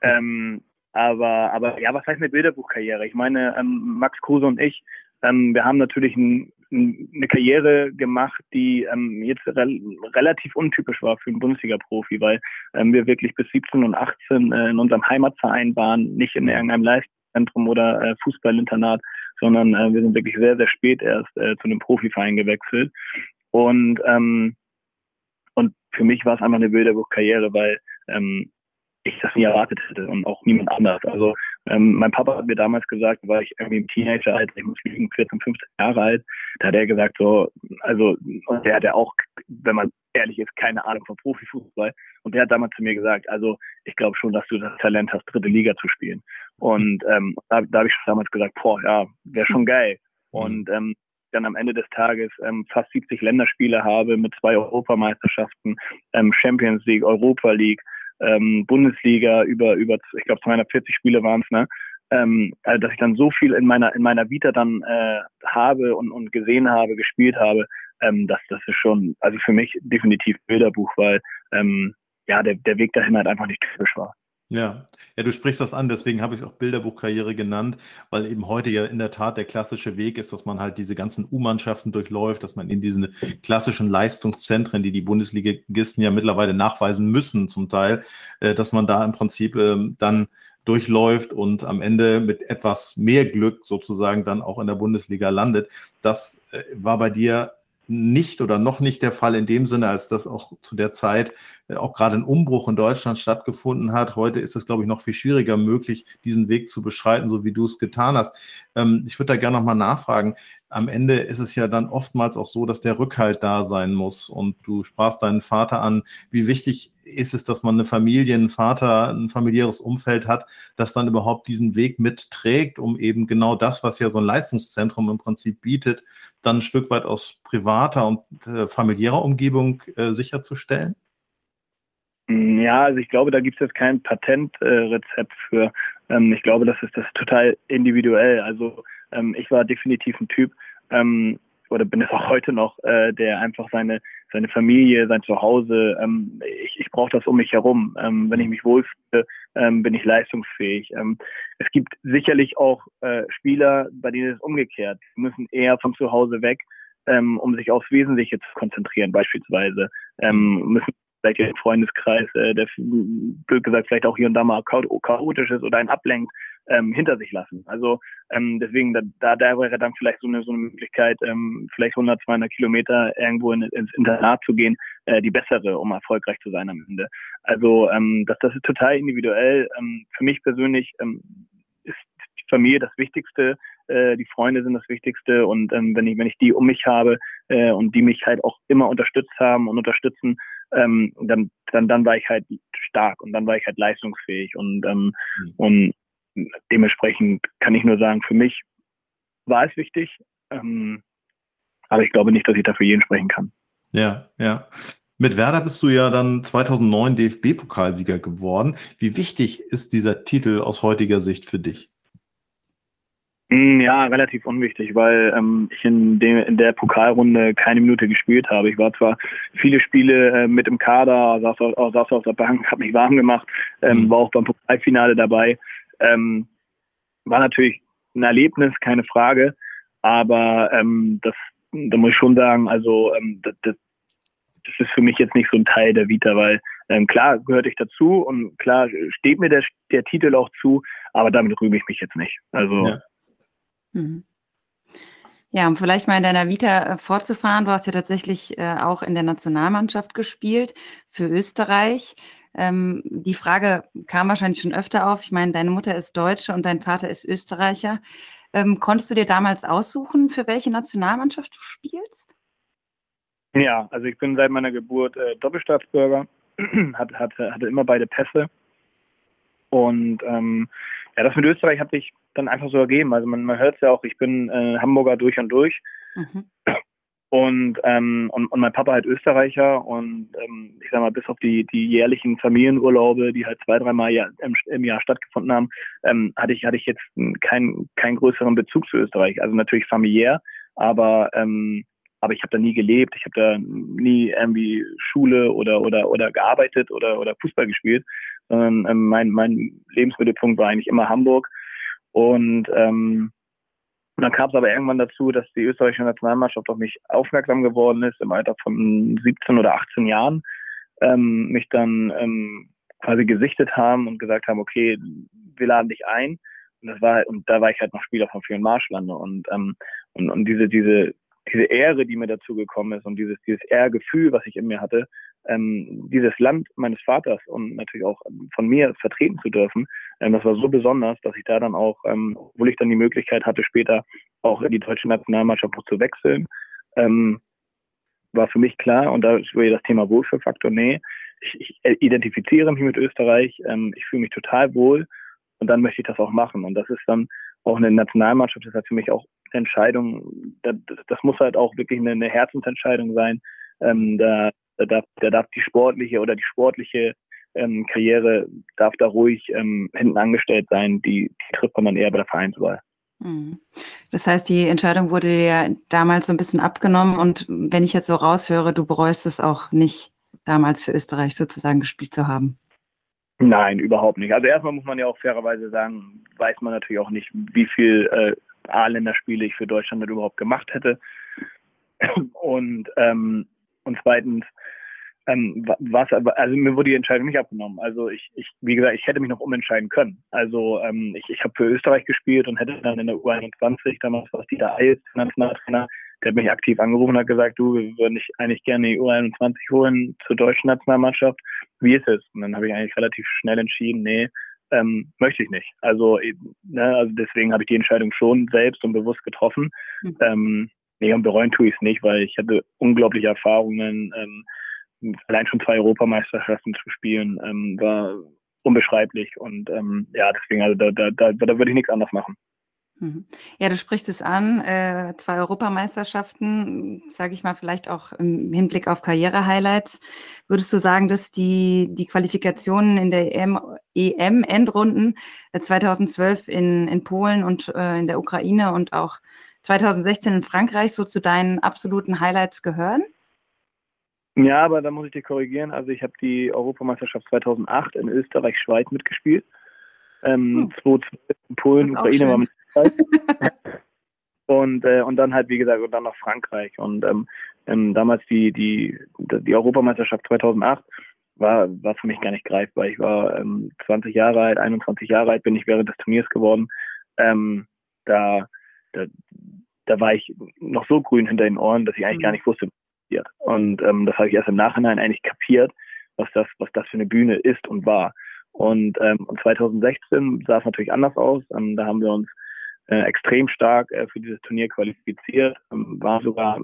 Ähm, aber, aber ja, was heißt eine Bilderbuchkarriere? Ich meine, ähm, Max Kruse und ich, ähm, wir haben natürlich ein, ein, eine Karriere gemacht, die ähm, jetzt re relativ untypisch war für einen Bundesliga-Profi, weil ähm, wir wirklich bis 17 und 18 äh, in unserem Heimatverein waren, nicht in irgendeinem Leistungszentrum oder äh, Fußballinternat, sondern äh, wir sind wirklich sehr, sehr spät erst äh, zu einem Profiverein gewechselt. Und ähm, und für mich war es einfach eine Bilderbuchkarriere, weil ähm, ich das nie erwartet hätte und auch niemand anders. Also ähm, mein Papa hat mir damals gesagt, war ich irgendwie im Teenageralter, ich muss lügen, 14, 15 Jahre alt, da hat er gesagt so, also und der hat ja auch, wenn man ehrlich ist, keine Ahnung von Profifußball und der hat damals zu mir gesagt, also ich glaube schon, dass du das Talent hast, dritte Liga zu spielen. Und ähm, da, da habe ich damals gesagt, boah, ja, wäre schon geil. Mhm. Und ähm, dann am Ende des Tages ähm, fast 70 Länderspiele habe mit zwei Europameisterschaften, ähm, Champions League, Europa League, ähm, Bundesliga über, über ich glaube 240 Spiele waren es, ne? Ähm, also dass ich dann so viel in meiner in meiner Vita dann äh, habe und, und gesehen habe, gespielt habe, ähm, das, das ist schon, also für mich definitiv Bilderbuch, weil ähm, ja, der, der Weg dahin halt einfach nicht typisch war. Ja. Ja, du sprichst das an, deswegen habe ich es auch Bilderbuchkarriere genannt, weil eben heute ja in der Tat der klassische Weg ist, dass man halt diese ganzen U-Mannschaften durchläuft, dass man in diesen klassischen Leistungszentren, die die Bundesligisten ja mittlerweile nachweisen müssen zum Teil, äh, dass man da im Prinzip ähm, dann durchläuft und am Ende mit etwas mehr Glück sozusagen dann auch in der Bundesliga landet. Das äh, war bei dir nicht oder noch nicht der Fall in dem Sinne, als das auch zu der Zeit auch gerade ein Umbruch in Deutschland stattgefunden hat. Heute ist es, glaube ich, noch viel schwieriger möglich, diesen Weg zu beschreiten, so wie du es getan hast. Ähm, ich würde da gerne nochmal nachfragen. Am Ende ist es ja dann oftmals auch so, dass der Rückhalt da sein muss. Und du sprachst deinen Vater an. Wie wichtig ist es, dass man eine Familie, einen Vater, ein familiäres Umfeld hat, das dann überhaupt diesen Weg mitträgt, um eben genau das, was ja so ein Leistungszentrum im Prinzip bietet, dann ein Stück weit aus privater und äh, familiärer Umgebung äh, sicherzustellen? Mm, ja, also ich glaube, da gibt es jetzt kein Patentrezept äh, für. Ähm, ich glaube, das ist das total individuell. Also ähm, ich war definitiv ein Typ, ähm, oder bin es auch heute noch, äh, der einfach seine seine Familie, sein Zuhause, ähm, ich, ich brauche das um mich herum. Ähm, wenn ich mich wohlfühle, ähm, bin ich leistungsfähig. Es gibt sicherlich auch äh, Spieler, bei denen es umgekehrt. Sie müssen eher von zu Hause weg, um sich aufs Wesentliche zu konzentrieren, beispielsweise. Müssen vielleicht im Freundeskreis, äh, der blöd gesagt vielleicht auch hier und da mal chaotisch ist oder einen ablenkt, ähm, hinter sich lassen. Also ähm, deswegen, da, da wäre dann vielleicht so eine, so eine Möglichkeit, ähm, vielleicht 100, 200 Kilometer irgendwo in, ins Internat zu gehen, äh, die bessere, um erfolgreich zu sein am Ende. Also ähm, das, das ist total individuell. Ähm, für mich persönlich ähm, ist die Familie das Wichtigste, äh, die Freunde sind das Wichtigste und ähm, wenn ich wenn ich die um mich habe äh, und die mich halt auch immer unterstützt haben und unterstützen, ähm, dann dann dann war ich halt stark und dann war ich halt leistungsfähig und ähm, mhm. und dementsprechend kann ich nur sagen, für mich war es wichtig, ähm, aber ich glaube nicht, dass ich dafür jeden sprechen kann. Ja, ja. Mit Werder bist du ja dann 2009 DFB-Pokalsieger geworden. Wie wichtig ist dieser Titel aus heutiger Sicht für dich? Hm, ja, relativ unwichtig, weil ähm, ich in, dem, in der Pokalrunde keine Minute gespielt habe. Ich war zwar viele Spiele äh, mit im Kader, saß auf, saß auf der Bank, habe mich warm gemacht, ähm, mhm. war auch beim Pokalfinale dabei. Ähm, war natürlich ein Erlebnis, keine Frage, aber ähm, das, da muss ich schon sagen, also ähm, das, das, ist für mich jetzt nicht so ein Teil der Vita, weil ähm, klar gehörte ich dazu und klar steht mir der, der Titel auch zu, aber damit rühme ich mich jetzt nicht. Also ja. Mhm. Ja, um vielleicht mal in deiner Vita äh, fortzufahren, du hast ja tatsächlich äh, auch in der Nationalmannschaft gespielt für Österreich. Ähm, die Frage kam wahrscheinlich schon öfter auf. Ich meine, deine Mutter ist Deutsche und dein Vater ist Österreicher. Ähm, konntest du dir damals aussuchen, für welche Nationalmannschaft du spielst? Ja, also ich bin seit meiner Geburt äh, Doppelstaatsbürger, hatte, hatte, immer beide Pässe. Und ähm, ja, das mit Österreich hat sich dann einfach so ergeben. Also man, man hört es ja auch, ich bin äh, Hamburger durch und durch. Mhm. Und, ähm, und, und mein Papa halt Österreicher und ähm, ich sag mal, bis auf die, die jährlichen Familienurlaube, die halt zwei, dreimal im, im Jahr stattgefunden haben, ähm, hatte ich, hatte ich jetzt keinen keinen größeren Bezug zu Österreich. Also natürlich familiär, aber ähm, aber ich habe da nie gelebt, ich habe da nie irgendwie Schule oder oder oder gearbeitet oder oder Fußball gespielt, sondern ähm, mein mein Lebensmittelpunkt war eigentlich immer Hamburg und ähm, dann kam es aber irgendwann dazu, dass die österreichische Nationalmannschaft auf mich aufmerksam geworden ist, im Alter von 17 oder 18 Jahren, ähm, mich dann ähm, quasi gesichtet haben und gesagt haben, okay, wir laden dich ein. Und das war und da war ich halt noch Spieler von vielen Marschlande und ähm, und, und diese diese diese Ehre, die mir dazu gekommen ist und dieses dieses Ehrgefühl, was ich in mir hatte, ähm, dieses Land meines Vaters und natürlich auch von mir vertreten zu dürfen, ähm, das war so besonders, dass ich da dann auch, ähm, obwohl ich dann die Möglichkeit hatte, später auch in die deutsche Nationalmannschaft zu wechseln, ähm, war für mich klar, und da ist das Thema Wohlfühlfaktor, nee, ich, ich identifiziere mich mit Österreich, ähm, ich fühle mich total wohl und dann möchte ich das auch machen. Und das ist dann auch eine Nationalmannschaft, das ist halt für mich auch eine Entscheidung, das, das muss halt auch wirklich eine, eine Herzensentscheidung sein. Ähm, da da darf, da darf die sportliche oder die sportliche ähm, Karriere darf da ruhig ähm, hinten angestellt sein. Die, die trifft man dann eher bei der Vereinswahl. Mhm. Das heißt, die Entscheidung wurde dir damals so ein bisschen abgenommen und wenn ich jetzt so raushöre, du bereust es auch nicht, damals für Österreich sozusagen gespielt zu haben. Nein, überhaupt nicht. Also erstmal muss man ja auch fairerweise sagen, weiß man natürlich auch nicht, wie viel äh, A-Länderspiele ich für Deutschland überhaupt gemacht hätte. Und ähm, und zweitens, ähm, was, also mir wurde die Entscheidung nicht abgenommen. Also ich, ich, wie gesagt, ich hätte mich noch umentscheiden können. Also ähm, ich, ich habe für Österreich gespielt und hätte dann in der U21, damals war es Dieter Eils, Nationaltrainer, der hat mich aktiv angerufen und hat gesagt, du, wir würden dich eigentlich gerne die U21 holen zur deutschen Nationalmannschaft. Wie ist es? Und dann habe ich eigentlich relativ schnell entschieden, nee, ähm, möchte ich nicht. Also, ne, also deswegen habe ich die Entscheidung schon selbst und bewusst getroffen. Mhm. Ähm, Nee, und bereuen tue ich es nicht, weil ich hatte unglaubliche Erfahrungen. Ähm, allein schon zwei Europameisterschaften zu spielen, ähm, war unbeschreiblich. Und ähm, ja, deswegen, also da, da, da, da würde ich nichts anderes machen. Mhm. Ja, du sprichst es an, äh, zwei Europameisterschaften, sage ich mal, vielleicht auch im Hinblick auf Karriere-Highlights. Würdest du sagen, dass die, die Qualifikationen in der EM-Endrunden EM 2012 in, in Polen und äh, in der Ukraine und auch 2016 in Frankreich so zu deinen absoluten Highlights gehören? Ja, aber da muss ich dir korrigieren. Also ich habe die Europameisterschaft 2008 in Österreich-Schweiz mitgespielt. Ähm, hm. in Polen, Ukraine war mit und, äh, und dann halt, wie gesagt, und dann noch Frankreich. Und ähm, ähm, damals die, die, die Europameisterschaft 2008 war, war für mich gar nicht greifbar. Ich war ähm, 20 Jahre alt, 21 Jahre alt bin ich während des Turniers geworden. Ähm, da, da, da war ich noch so grün hinter den Ohren, dass ich eigentlich mhm. gar nicht wusste, was passiert. Und ähm, das habe ich erst im Nachhinein eigentlich kapiert, was das, was das für eine Bühne ist und war. Und, ähm, 2016 sah es natürlich anders aus. Ähm, da haben wir uns äh, extrem stark äh, für dieses Turnier qualifiziert, ähm, war sogar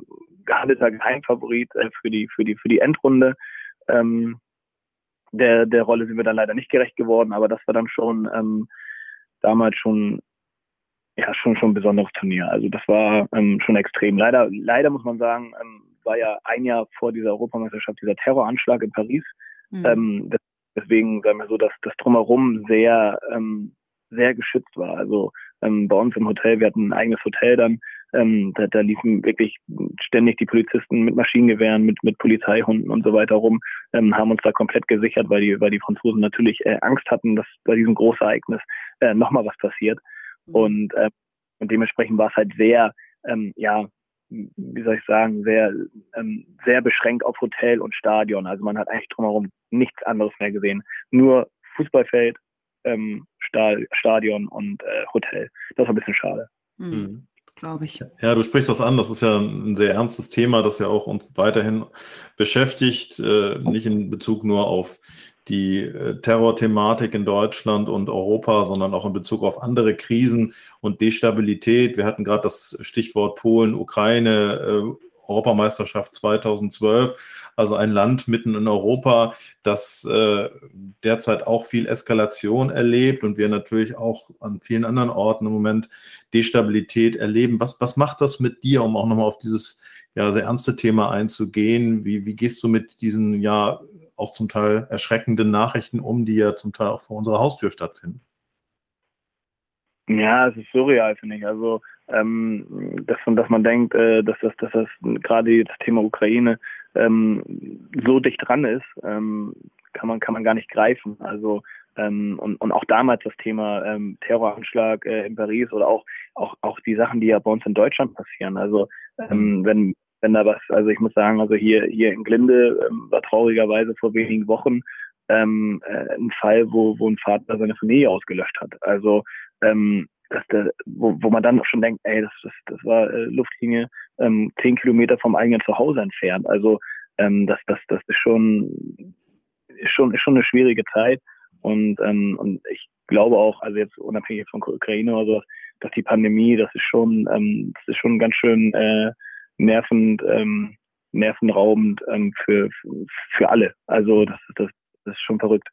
gehandelter Geheimfavorit äh, für die für die für die Endrunde. Ähm, der der Rolle sind wir dann leider nicht gerecht geworden, aber das war dann schon ähm, damals schon ja schon schon ein besonderes Turnier. Also das war ähm, schon extrem. Leider leider muss man sagen, ähm, war ja ein Jahr vor dieser Europameisterschaft dieser Terroranschlag in Paris. Mhm. Ähm, deswegen sagen wir so, dass das drumherum sehr ähm, sehr geschützt war. Also ähm, bei uns im Hotel, wir hatten ein eigenes Hotel dann, ähm, da, da liefen wirklich ständig die Polizisten mit Maschinengewehren, mit, mit Polizeihunden und so weiter rum, ähm, haben uns da komplett gesichert, weil die, weil die Franzosen natürlich äh, Angst hatten, dass bei diesem Großereignis äh, nochmal was passiert. Mhm. Und, äh, und dementsprechend war es halt sehr, ähm, ja, wie soll ich sagen, sehr, ähm, sehr beschränkt auf Hotel und Stadion. Also man hat eigentlich drumherum nichts anderes mehr gesehen. Nur Fußballfeld, ähm, Stadion und äh, Hotel. Das war ein bisschen schade. Mhm. mhm. Glaube ich. Ja, du sprichst das an. Das ist ja ein sehr ernstes Thema, das ja auch uns weiterhin beschäftigt. Äh, nicht in Bezug nur auf die äh, Terrorthematik in Deutschland und Europa, sondern auch in Bezug auf andere Krisen und Destabilität. Wir hatten gerade das Stichwort Polen, Ukraine, äh, Europameisterschaft 2012. Also ein Land mitten in Europa, das äh, derzeit auch viel Eskalation erlebt und wir natürlich auch an vielen anderen Orten im Moment Destabilität erleben. Was, was macht das mit dir, um auch nochmal auf dieses ja, sehr ernste Thema einzugehen? Wie, wie gehst du mit diesen ja auch zum Teil erschreckenden Nachrichten um, die ja zum Teil auch vor unserer Haustür stattfinden? Ja, es ist surreal, finde ich. Also, ähm, dass, dass man denkt, äh, dass das, dass das gerade das Thema Ukraine ähm, so dicht dran ist, ähm, kann man kann man gar nicht greifen. Also ähm, und, und auch damals das Thema ähm, Terroranschlag äh, in Paris oder auch auch auch die Sachen, die ja bei uns in Deutschland passieren. Also ähm, wenn wenn da was, also ich muss sagen, also hier hier in Glinde ähm, war traurigerweise vor wenigen Wochen ähm, äh, ein Fall, wo, wo ein Vater seine Familie ausgelöscht hat. Also ähm, dass der, wo, wo man dann auch schon denkt, ey, das, das, das war äh, Luftlinie ähm, zehn Kilometer vom eigenen Zuhause entfernt. Also ähm, das, das, das ist schon, ist schon, ist schon eine schwierige Zeit. Und, ähm, und ich glaube auch, also jetzt unabhängig von Ukraine oder so, dass die Pandemie, das ist schon, ähm, das ist schon ganz schön äh, nervend, ähm, nervenraubend ähm, für, für alle. Also das, das, das ist schon verrückt.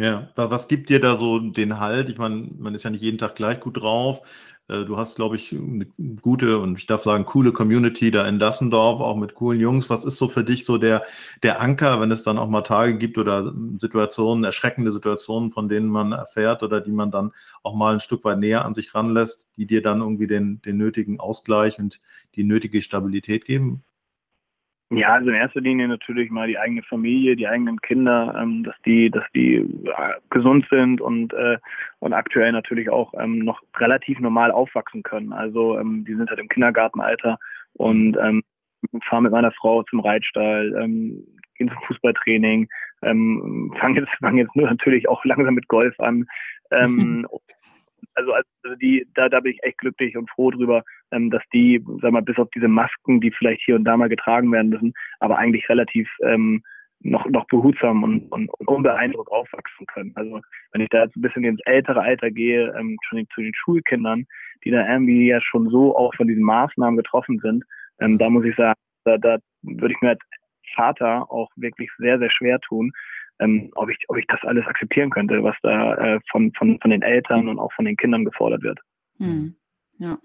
Ja, was gibt dir da so den Halt? Ich meine, man ist ja nicht jeden Tag gleich gut drauf. Äh, du hast, glaube ich, eine gute und ich darf sagen, coole Community da in Dassendorf, auch mit coolen Jungs. Was ist so für dich so der, der Anker, wenn es dann auch mal Tage gibt oder Situationen, erschreckende Situationen, von denen man erfährt oder die man dann auch mal ein Stück weit näher an sich ranlässt, die dir dann irgendwie den, den nötigen Ausgleich und die nötige Stabilität geben? Ja, also in erster Linie natürlich mal die eigene Familie, die eigenen Kinder, ähm, dass die, dass die äh, gesund sind und äh, und aktuell natürlich auch ähm, noch relativ normal aufwachsen können. Also ähm, die sind halt im Kindergartenalter und ähm, fahren mit meiner Frau zum Reitstall, ähm, gehen zum Fußballtraining, ähm, fangen jetzt fangen jetzt nur natürlich auch langsam mit Golf an. Ähm, also, also die, da, da bin ich echt glücklich und froh drüber, ähm, dass die, sag mal, bis auf diese Masken, die vielleicht hier und da mal getragen werden müssen, aber eigentlich relativ ähm, noch, noch behutsam und, und, und unbeeindruckt aufwachsen können. Also wenn ich da jetzt ein bisschen ins ältere Alter gehe, ähm, schon zu den Schulkindern, die da irgendwie ja schon so auch von diesen Maßnahmen getroffen sind, ähm, da muss ich sagen, da, da würde ich mir als Vater auch wirklich sehr, sehr schwer tun, ähm, ob, ich, ob ich das alles akzeptieren könnte, was da äh, von, von, von den Eltern und auch von den Kindern gefordert wird. Hm. Ja.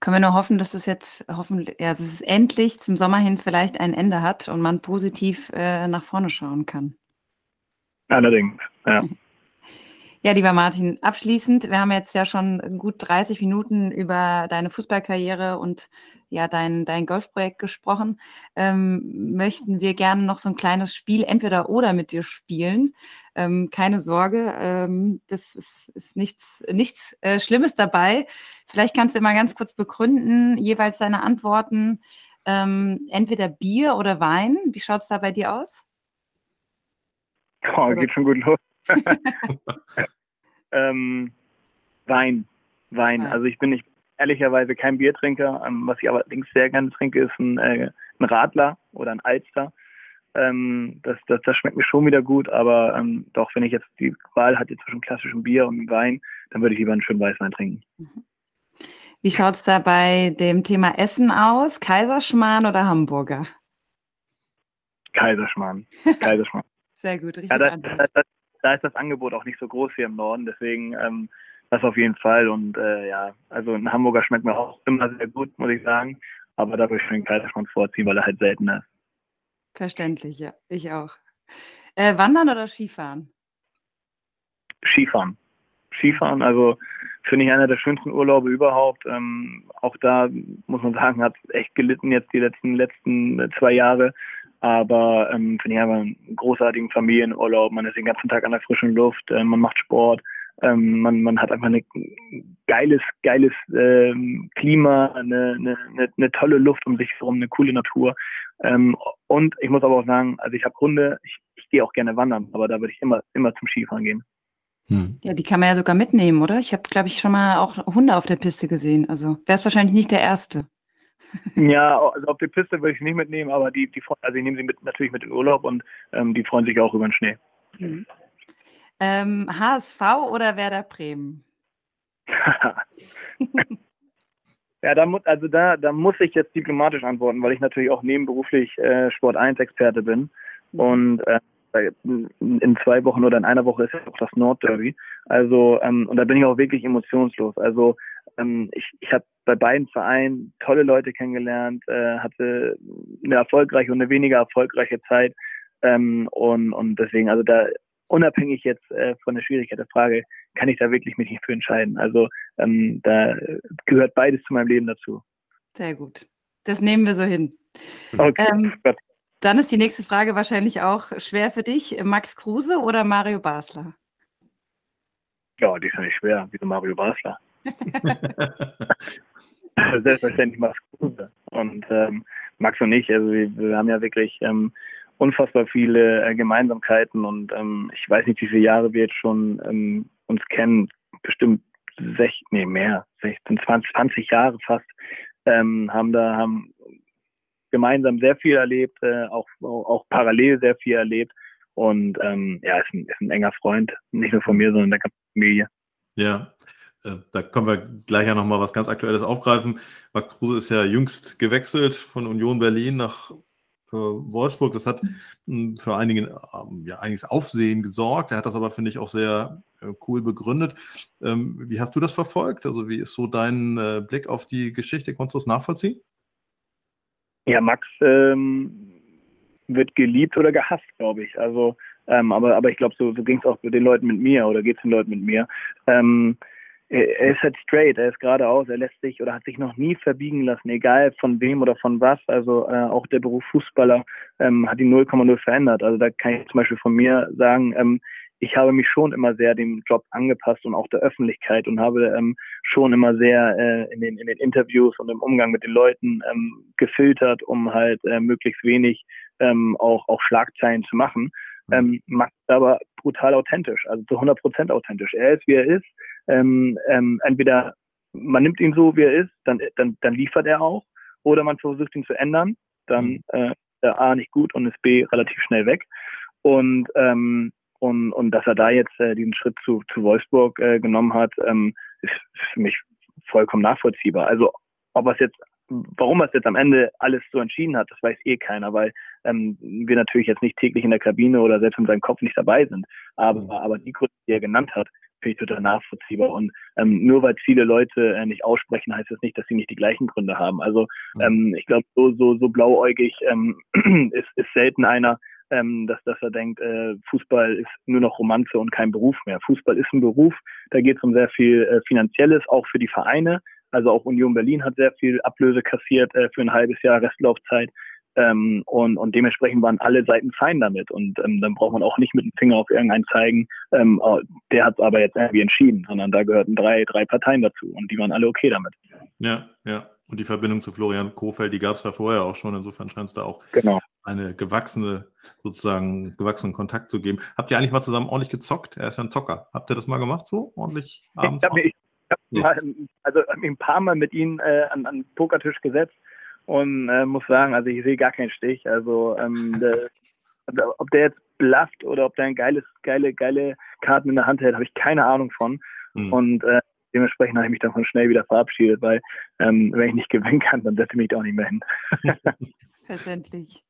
Können wir nur hoffen, dass es jetzt hoffentlich, ja, dass es endlich zum Sommer hin vielleicht ein Ende hat und man positiv äh, nach vorne schauen kann. Allerdings, ja. Ja, lieber Martin, abschließend, wir haben jetzt ja schon gut 30 Minuten über deine Fußballkarriere und ja dein, dein Golfprojekt gesprochen. Ähm, möchten wir gerne noch so ein kleines Spiel entweder oder mit dir spielen. Ähm, keine Sorge, ähm, das ist, ist nichts, nichts äh, Schlimmes dabei. Vielleicht kannst du mal ganz kurz begründen, jeweils deine Antworten. Ähm, entweder Bier oder Wein. Wie schaut es da bei dir aus? Oh, geht schon gut los. ähm, Wein. Wein. Also ich bin nicht ehrlicherweise kein Biertrinker. Ähm, was ich allerdings sehr gerne trinke, ist ein, äh, ein Radler oder ein Alster. Ähm, das, das, das schmeckt mir schon wieder gut, aber ähm, doch, wenn ich jetzt die Wahl hatte zwischen klassischem Bier und Wein, dann würde ich lieber einen schönen Weißwein trinken. Wie schaut es da bei dem Thema Essen aus? Kaiserschmarrn oder Hamburger? Kaiserschmarrn. Kaiserschmarrn. Sehr gut, richtig. Ja, da, da, da, ist das Angebot auch nicht so groß hier im Norden, deswegen ähm, das auf jeden Fall. Und äh, ja, also ein Hamburger schmeckt mir auch immer sehr gut, muss ich sagen. Aber da würde ich den Kaiserschmarrn vorziehen, weil er halt seltener ist. Verständlich, ja. Ich auch. Äh, Wandern oder Skifahren? Skifahren. Skifahren, also finde ich einer der schönsten Urlaube überhaupt. Ähm, auch da muss man sagen, hat echt gelitten jetzt die letzten letzten zwei Jahre. Aber ähm, finde ich einfach einen großartigen Familienurlaub. Man ist den ganzen Tag an der frischen Luft, äh, man macht Sport, ähm, man, man hat einfach ein geiles, geiles ähm, Klima, eine, eine, eine, tolle Luft um sich herum, eine coole Natur. Ähm, und ich muss aber auch sagen, also ich habe Hunde, ich, ich gehe auch gerne wandern, aber da würde ich immer, immer zum Skifahren gehen. Hm. Ja, die kann man ja sogar mitnehmen, oder? Ich habe, glaube ich, schon mal auch Hunde auf der Piste gesehen. Also wäre es wahrscheinlich nicht der erste. Ja, also auf der Piste würde ich sie nicht mitnehmen, aber die, die also ich nehme sie mit, natürlich mit in Urlaub und ähm, die freuen sich auch über den Schnee. Mhm. Ähm, HSV oder Werder Bremen? ja, da muss, also da, da muss ich jetzt diplomatisch antworten, weil ich natürlich auch nebenberuflich äh, Sport 1 Experte bin. Mhm. Und äh, in zwei Wochen oder in einer Woche ist ja auch das Nordderby. Also, ähm, und da bin ich auch wirklich emotionslos. Also, ähm, ich, ich habe bei beiden Vereinen tolle Leute kennengelernt, äh, hatte eine erfolgreiche und eine weniger erfolgreiche Zeit. Ähm, und, und deswegen, also da unabhängig jetzt äh, von der Schwierigkeit der Frage, kann ich da wirklich mich nicht für entscheiden. Also ähm, da gehört beides zu meinem Leben dazu. Sehr gut. Das nehmen wir so hin. Okay. Ähm, dann ist die nächste Frage wahrscheinlich auch schwer für dich. Max Kruse oder Mario Basler? Ja, die ist ja nicht schwer. Wieso Mario Basler? Selbstverständlich Max Kruse. Und ähm, Max und ich, also wir, wir haben ja wirklich ähm, unfassbar viele äh, Gemeinsamkeiten und ähm, ich weiß nicht, wie viele Jahre wir jetzt schon ähm, uns kennen, bestimmt 16, nee, mehr, 16, 20, 20 Jahre fast, ähm, haben da, haben gemeinsam sehr viel erlebt, äh, auch, auch, auch parallel sehr viel erlebt und ähm, ja, ist ein, ist ein enger Freund, nicht nur von mir, sondern der ganzen Familie. Ja, da können wir gleich ja nochmal was ganz Aktuelles aufgreifen. Max Kruse ist ja jüngst gewechselt von Union Berlin nach Wolfsburg. Das hat hm, für einigen, ähm, ja, einiges Aufsehen gesorgt. Er hat das aber, finde ich, auch sehr äh, cool begründet. Ähm, wie hast du das verfolgt? Also, wie ist so dein äh, Blick auf die Geschichte? Konntest du das nachvollziehen? Ja, Max ähm, wird geliebt oder gehasst, glaube ich. Also, ähm, aber, aber ich glaube, so, so ging es auch den Leuten mit mir oder geht es den Leuten mit mir. Ähm, er ist halt straight, er ist geradeaus, er lässt sich oder hat sich noch nie verbiegen lassen, egal von wem oder von was. Also äh, auch der Beruf Fußballer ähm, hat ihn 0,0 verändert. Also da kann ich zum Beispiel von mir sagen, ähm, ich habe mich schon immer sehr dem Job angepasst und auch der Öffentlichkeit und habe ähm, schon immer sehr äh, in, den, in den Interviews und im Umgang mit den Leuten ähm, gefiltert, um halt äh, möglichst wenig ähm, auch, auch Schlagzeilen zu machen. Mhm. Ähm, macht aber brutal authentisch, also zu 100 Prozent authentisch. Er ist, wie er ist ähm, ähm, entweder man nimmt ihn so, wie er ist, dann, dann, dann liefert er auch, oder man versucht ihn zu ändern, dann mhm. äh, A nicht gut und ist B relativ schnell weg. Und ähm, und, und dass er da jetzt äh, diesen Schritt zu, zu Wolfsburg äh, genommen hat, ähm, ist für mich vollkommen nachvollziehbar. Also ob es jetzt, warum er es jetzt am Ende alles so entschieden hat, das weiß eh keiner, weil ähm, wir natürlich jetzt nicht täglich in der Kabine oder selbst in seinem Kopf nicht dabei sind. Aber, mhm. aber die Gründe, die er genannt hat, finde ich total nachvollziehbar. Und ähm, nur weil viele Leute äh, nicht aussprechen, heißt das nicht, dass sie nicht die gleichen Gründe haben. Also ähm, ich glaube, so, so, so blauäugig ähm, ist, ist selten einer, ähm, dass, dass er denkt, äh, Fußball ist nur noch Romanze und kein Beruf mehr. Fußball ist ein Beruf, da geht es um sehr viel äh, Finanzielles, auch für die Vereine. Also auch Union Berlin hat sehr viel Ablöse kassiert äh, für ein halbes Jahr Restlaufzeit. Ähm, und, und dementsprechend waren alle Seiten fein damit. Und ähm, dann braucht man auch nicht mit dem Finger auf irgendeinen zeigen, ähm, oh, der hat es aber jetzt irgendwie entschieden, sondern da gehörten drei, drei Parteien dazu und die waren alle okay damit. Ja, ja. Und die Verbindung zu Florian Kofeld, die gab es ja vorher auch schon. Insofern scheint es da auch genau. eine gewachsene, sozusagen gewachsenen Kontakt zu geben. Habt ihr eigentlich mal zusammen ordentlich gezockt? Er ist ja ein Zocker. Habt ihr das mal gemacht so? Ordentlich abends? Ich habe mich, hab ja. also hab mich ein paar Mal mit ihm äh, an, an den Pokertisch gesetzt und äh, muss sagen, also ich sehe gar keinen Stich. Also ähm, der, ob der jetzt blufft oder ob der ein geiles, geile, geile Karten in der Hand hält, habe ich keine Ahnung von. Mhm. Und äh, dementsprechend habe ich mich davon schnell wieder verabschiedet, weil ähm, wenn ich nicht gewinnen kann, dann setze ich mich da auch nicht mehr hin. Verständlich.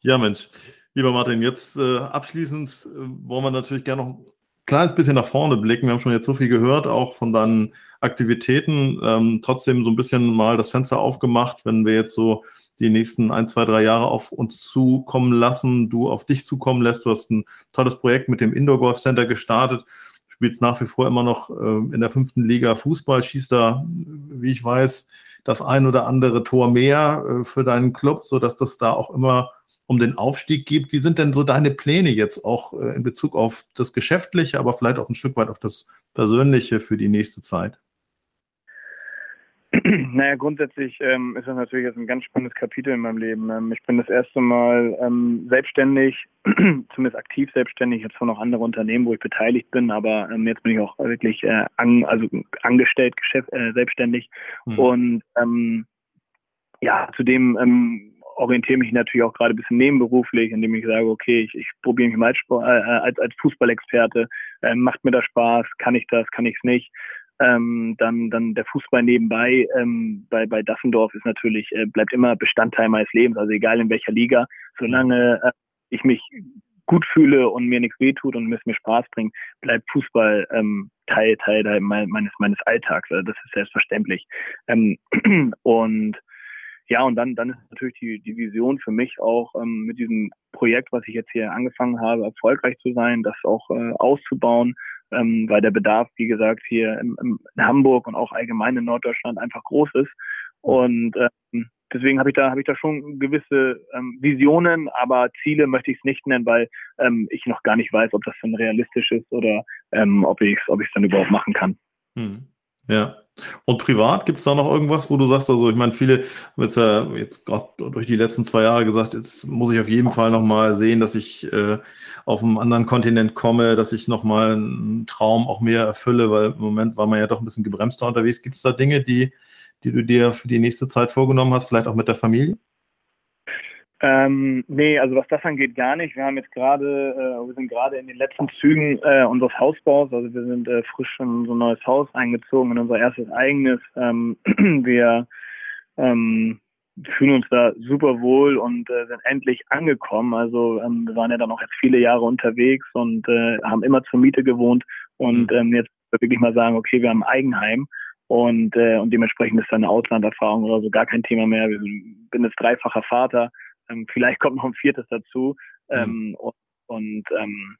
Ja, Mensch. Lieber Martin, jetzt äh, abschließend äh, wollen wir natürlich gerne noch kleines bisschen nach vorne blicken. Wir haben schon jetzt so viel gehört, auch von deinen Aktivitäten. Ähm, trotzdem so ein bisschen mal das Fenster aufgemacht, wenn wir jetzt so die nächsten ein, zwei, drei Jahre auf uns zukommen lassen, du auf dich zukommen lässt. Du hast ein tolles Projekt mit dem Indoor Golf Center gestartet, spielst nach wie vor immer noch äh, in der fünften Liga Fußball, schießt da, wie ich weiß, das ein oder andere Tor mehr äh, für deinen Club, sodass das da auch immer um den Aufstieg gibt. Wie sind denn so deine Pläne jetzt auch äh, in Bezug auf das Geschäftliche, aber vielleicht auch ein Stück weit auf das Persönliche für die nächste Zeit? Naja, grundsätzlich ähm, ist das natürlich jetzt ein ganz spannendes Kapitel in meinem Leben. Ähm, ich bin das erste Mal ähm, selbstständig, zumindest aktiv selbstständig, jetzt zwar noch andere Unternehmen, wo ich beteiligt bin, aber ähm, jetzt bin ich auch wirklich äh, an, also angestellt, Geschäft, äh, selbstständig. Mhm. Und ähm, ja, zudem ähm, orientiere mich natürlich auch gerade ein bisschen nebenberuflich, indem ich sage, okay, ich, ich probiere mich mal als, äh, als, als Fußballexperte, äh, macht mir das Spaß, kann ich das, kann ich es nicht. Ähm, dann, dann der Fußball nebenbei ähm, bei, bei Dassendorf ist natürlich, äh, bleibt immer Bestandteil meines Lebens, also egal in welcher Liga, solange äh, ich mich gut fühle und mir nichts wehtut und es mir Spaß bringt, bleibt Fußball ähm, Teil, Teil, Teil meines, meines Alltags. Also das ist selbstverständlich. Ähm, und ja, und dann, dann ist natürlich die, die Vision für mich auch ähm, mit diesem Projekt, was ich jetzt hier angefangen habe, erfolgreich zu sein, das auch äh, auszubauen, ähm, weil der Bedarf, wie gesagt, hier im, im, in Hamburg und auch allgemein in Norddeutschland einfach groß ist. Und ähm, deswegen habe ich da habe ich da schon gewisse ähm, Visionen, aber Ziele möchte ich es nicht nennen, weil ähm, ich noch gar nicht weiß, ob das dann realistisch ist oder ähm, ob ich es ob ich dann überhaupt machen kann. Hm. Ja. Und privat gibt es da noch irgendwas, wo du sagst, also ich meine, viele haben jetzt ja jetzt gerade durch die letzten zwei Jahre gesagt, jetzt muss ich auf jeden Fall nochmal sehen, dass ich äh, auf einem anderen Kontinent komme, dass ich nochmal einen Traum auch mehr erfülle, weil im Moment war man ja doch ein bisschen gebremster unterwegs. Gibt es da Dinge, die, die du dir für die nächste Zeit vorgenommen hast, vielleicht auch mit der Familie? Ähm, nee, also was das angeht, gar nicht. Wir haben jetzt gerade, äh, wir sind gerade in den letzten Zügen äh, unseres Hausbaus. Also wir sind äh, frisch in unser neues Haus eingezogen, in unser erstes eigenes. Ähm, wir ähm, fühlen uns da super wohl und äh, sind endlich angekommen. Also ähm, wir waren ja dann auch jetzt viele Jahre unterwegs und äh, haben immer zur Miete gewohnt und mhm. ähm, jetzt wirklich mal sagen, okay, wir haben ein Eigenheim und, äh, und dementsprechend ist da eine Auslanderfahrung oder so gar kein Thema mehr. Wir sind, bin jetzt dreifacher Vater ähm, vielleicht kommt noch ein viertes dazu. Mhm. Ähm, und, und ähm,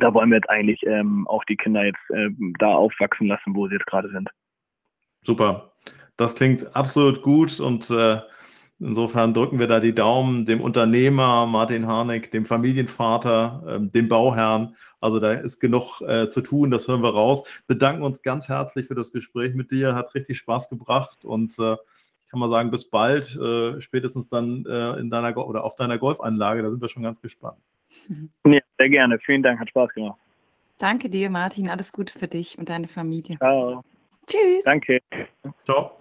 da wollen wir jetzt eigentlich ähm, auch die Kinder jetzt ähm, da aufwachsen lassen, wo sie jetzt gerade sind. Super. Das klingt absolut gut und äh, insofern drücken wir da die Daumen dem Unternehmer Martin Harnik, dem Familienvater, ähm, dem Bauherrn. Also da ist genug äh, zu tun, das hören wir raus. Bedanken uns ganz herzlich für das Gespräch mit dir, hat richtig Spaß gebracht und äh, kann man sagen, bis bald, äh, spätestens dann äh, in deiner oder auf deiner Golfanlage. Da sind wir schon ganz gespannt. Ja, sehr gerne. Vielen Dank, hat Spaß gemacht. Danke dir, Martin. Alles Gute für dich und deine Familie. Ciao. Tschüss. Danke. Ciao.